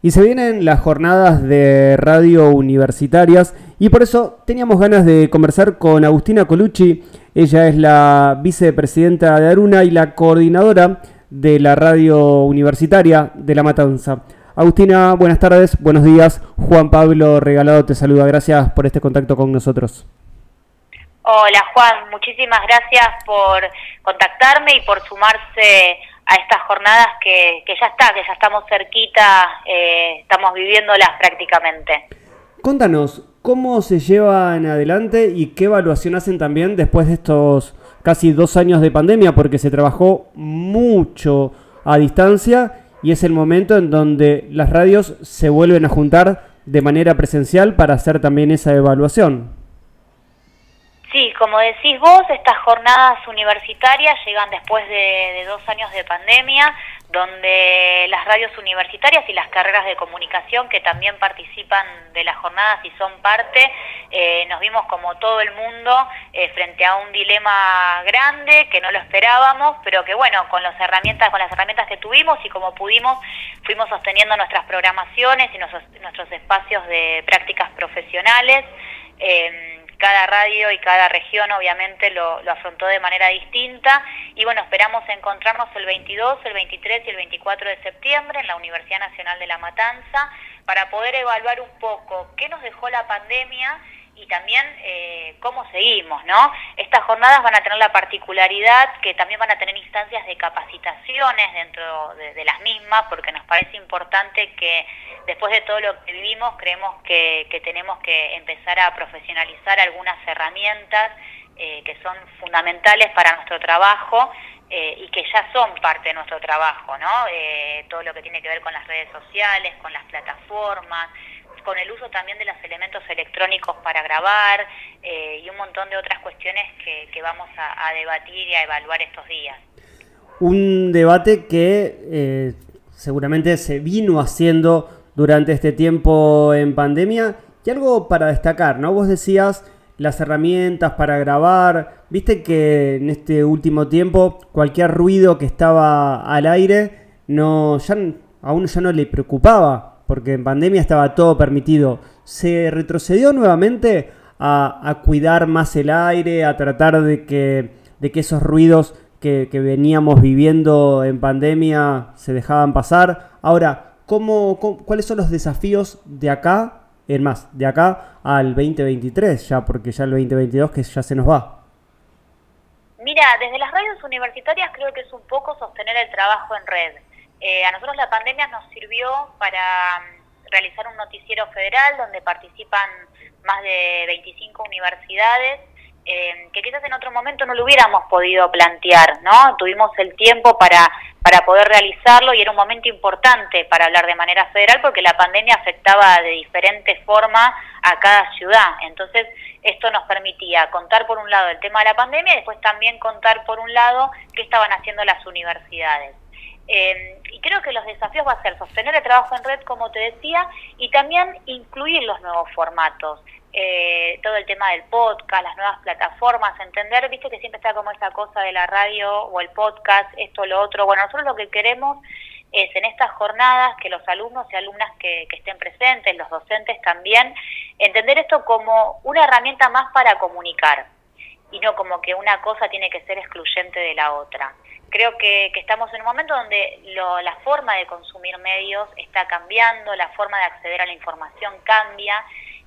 Y se vienen las jornadas de radio universitarias y por eso teníamos ganas de conversar con Agustina Colucci. Ella es la vicepresidenta de Aruna y la coordinadora de la radio universitaria de La Matanza. Agustina, buenas tardes, buenos días. Juan Pablo Regalado te saluda. Gracias por este contacto con nosotros. Hola Juan, muchísimas gracias por contactarme y por sumarse a estas jornadas que, ya está, que ya estamos cerquita, eh, estamos viviéndolas prácticamente. Contanos, ¿cómo se llevan adelante y qué evaluación hacen también después de estos casi dos años de pandemia? Porque se trabajó mucho a distancia y es el momento en donde las radios se vuelven a juntar de manera presencial para hacer también esa evaluación. Sí, como decís vos, estas jornadas universitarias llegan después de, dos años de pandemia, donde las radios universitarias y las carreras de comunicación que también participan de las jornadas y son parte, eh, nos vimos como todo el mundo eh, frente a un dilema grande que no lo esperábamos, pero que bueno, con las herramientas, con las herramientas que tuvimos y como pudimos, fuimos sosteniendo nuestras programaciones y nuestros, espacios de prácticas profesionales. Eh, cada radio y cada región obviamente lo, afrontó de manera distinta. Y bueno, esperamos encontrarnos el 22, el 23 y el 24 de septiembre en la Universidad Nacional de La Matanza para poder evaluar un poco qué nos dejó la pandemia y también eh, cómo seguimos, ¿no? Estas jornadas van a tener la particularidad que también van a tener instancias de capacitaciones dentro de, las mismas, porque nos parece importante que después de todo lo que vivimos, creemos que, tenemos que empezar a profesionalizar algunas herramientas eh, que son fundamentales para nuestro trabajo eh, y que ya son parte de nuestro trabajo, ¿no? todo lo que tiene que ver con las redes sociales, con las plataformas, con el uso también de los elementos electrónicos para grabar eh, y un montón de otras cuestiones que, vamos a, debatir y a evaluar estos días. Un debate que eh, seguramente se vino haciendo durante este tiempo en pandemia y algo para destacar, ¿no? Vos decías las herramientas para grabar, viste que en este último tiempo cualquier ruido que estaba al aire no ya a uno ya no le preocupaba porque en pandemia estaba todo permitido, se retrocedió nuevamente a, cuidar más el aire, a tratar de que, de que esos ruidos que, veníamos viviendo en pandemia se dejaban pasar. Ahora, ¿cómo, cuáles son los desafíos de acá, en más, de acá al 2023 ya, porque ya el 2022 que ya se nos va? Mira, desde las radios universitarias creo que es un poco sostener el trabajo en red eh, a nosotros la pandemia nos sirvió para mm, realizar un noticiero federal donde participan más de 25 universidades, eh, que quizás en otro momento no lo hubiéramos podido plantear, ¿no? Tuvimos el tiempo para, para poder realizarlo y era un momento importante para hablar de manera federal porque la pandemia afectaba de diferente forma a cada ciudad. Entonces, esto nos permitía contar por un lado el tema de la pandemia y después también contar por un lado qué estaban haciendo las universidades. Eh, y creo que los desafíos va a ser sostener el trabajo en red, como te decía, y también incluir los nuevos formatos. Eh, todo el tema del podcast, las nuevas plataformas, entender, viste que siempre está como esa cosa de la radio o el podcast, esto, lo otro. Bueno, nosotros lo que queremos es en estas jornadas que los alumnos y alumnas que, que estén presentes, los docentes también, entender esto como una herramienta más para comunicar y no como que una cosa tiene que ser excluyente de la otra creo que, estamos en un momento donde la forma de consumir medios está cambiando, la forma de acceder a la información cambia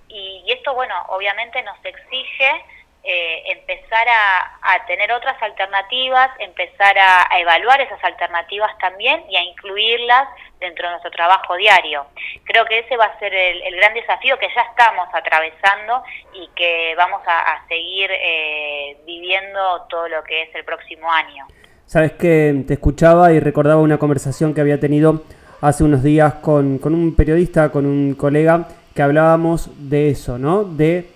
y, esto, bueno, obviamente nos exige eh, empezar a, tener otras alternativas, empezar a, evaluar esas alternativas también y a incluirlas dentro de nuestro trabajo diario. Creo que ese va a ser el, gran desafío que ya estamos atravesando y que vamos a, seguir eh, viviendo todo lo que es el próximo año. Sabes que te escuchaba y recordaba una conversación que había tenido hace unos días con, un periodista, con un colega, que hablábamos de eso, ¿no? De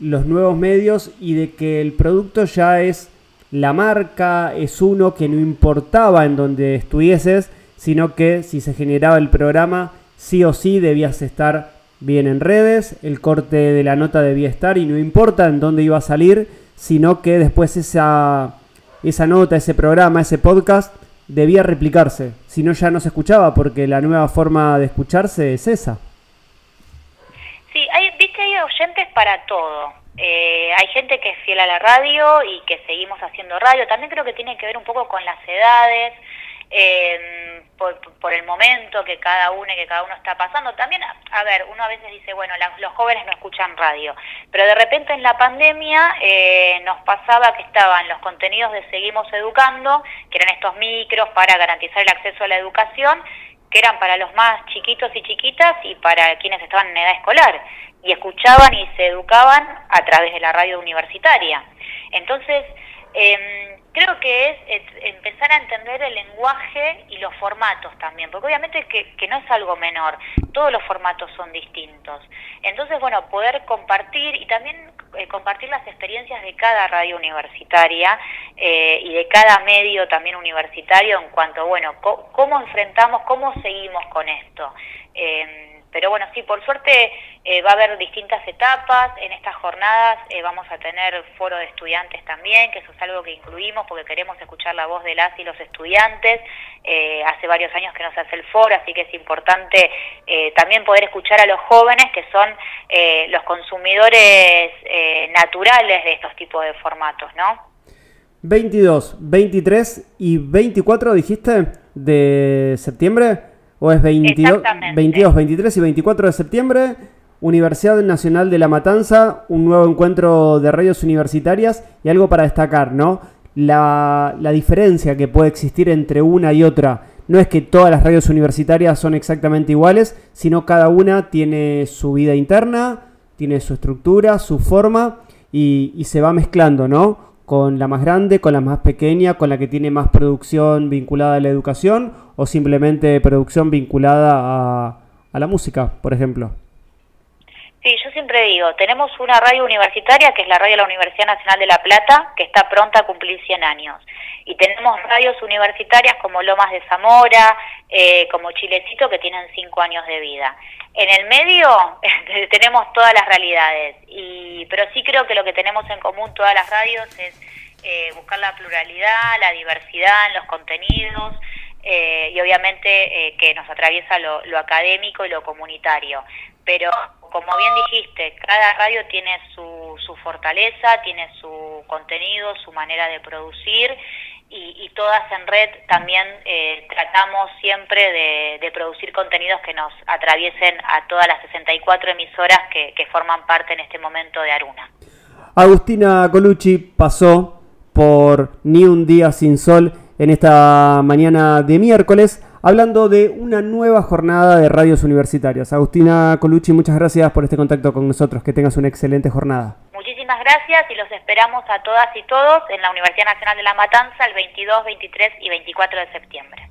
los nuevos medios y de que el producto ya es la marca, es uno que no importaba en donde estuvieses, sino que si se generaba el programa, sí o sí debías estar bien en redes, el corte de la nota debía estar y no importa en dónde iba a salir, sino que después esa esa nota, ese programa, ese podcast, debía replicarse. si no ya no se escuchaba, porque la nueva forma de escucharse es esa. Sí, hay, viste, hay oyentes para todo. Eh, hay gente que es fiel a la radio y que seguimos haciendo radio. También creo que tiene que ver un poco con las edades, eh, por, el momento que cada uno y que cada uno está pasando. También, a ver, uno a veces dice, bueno, los jóvenes no escuchan radio, pero de repente en la pandemia eh, nos pasaba que estaban los contenidos de Seguimos Educando, que eran estos micros para garantizar el acceso a la educación, que eran para los más chiquitos y chiquitas y para quienes estaban en edad escolar y escuchaban y se educaban a través de la radio universitaria. Entonces, eh, creo que es, empezar a entender el lenguaje y los formatos también, porque obviamente que, que, no es algo menor, todos los formatos son distintos. Entonces, bueno, poder compartir y también eh, compartir las experiencias de cada radio universitaria eh, y de cada medio también universitario en cuanto, bueno, cómo enfrentamos, cómo seguimos con esto. Eh, pero bueno, sí, por suerte eh, va a haber distintas etapas. En estas jornadas eh, vamos a tener foro de estudiantes también, que eso es algo que incluimos porque queremos escuchar la voz de las y los estudiantes. Eh, hace varios años que no se hace el foro, así que es importante también poder escuchar a los jóvenes, que son los consumidores naturales de estos tipos de formatos, ¿no? 22, 23 y 24, dijiste, de septiembre. ¿O es 22, 22, 23 y 24 de septiembre? Universidad Nacional de La Matanza, un nuevo encuentro de radios universitarias y algo para destacar, ¿no? La, la, diferencia que puede existir entre una y otra. No es que todas las radios universitarias son exactamente iguales, sino cada una tiene su vida interna, tiene su estructura, su forma y, y se va mezclando, ¿no? con la más grande, con la más pequeña, con la que tiene más producción vinculada a la educación o simplemente producción vinculada a, a la música, por ejemplo? Sí, yo siempre digo, tenemos una radio universitaria que es la radio de la Universidad Nacional de La Plata, que está pronta a cumplir 100 años. Y tenemos radios universitarias como Lomas de Zamora, eh, como Chilecito, que tienen 5 años de vida. En el medio tenemos todas las realidades, y, pero sí creo que lo que tenemos en común todas las radios es eh, buscar la pluralidad, la diversidad en los contenidos, eh, y obviamente que nos atraviesa lo, lo académico y lo comunitario. Pero como bien dijiste, cada radio tiene su, su fortaleza, tiene su contenido, su manera de producir y, todas en red también eh, tratamos siempre de, producir contenidos que nos atraviesen a todas las 64 emisoras que, que forman parte en este momento de Aruna. Agustina Colucci pasó por Ni un día sin sol en esta mañana de miércoles hablando de una nueva jornada de radios universitarias. Agustina Colucci, muchas gracias por este contacto con nosotros. Que tengas una excelente jornada. Muchísimas gracias y los esperamos a todas y todos en la Universidad Nacional de La Matanza el 22, 23 y 24 de septiembre.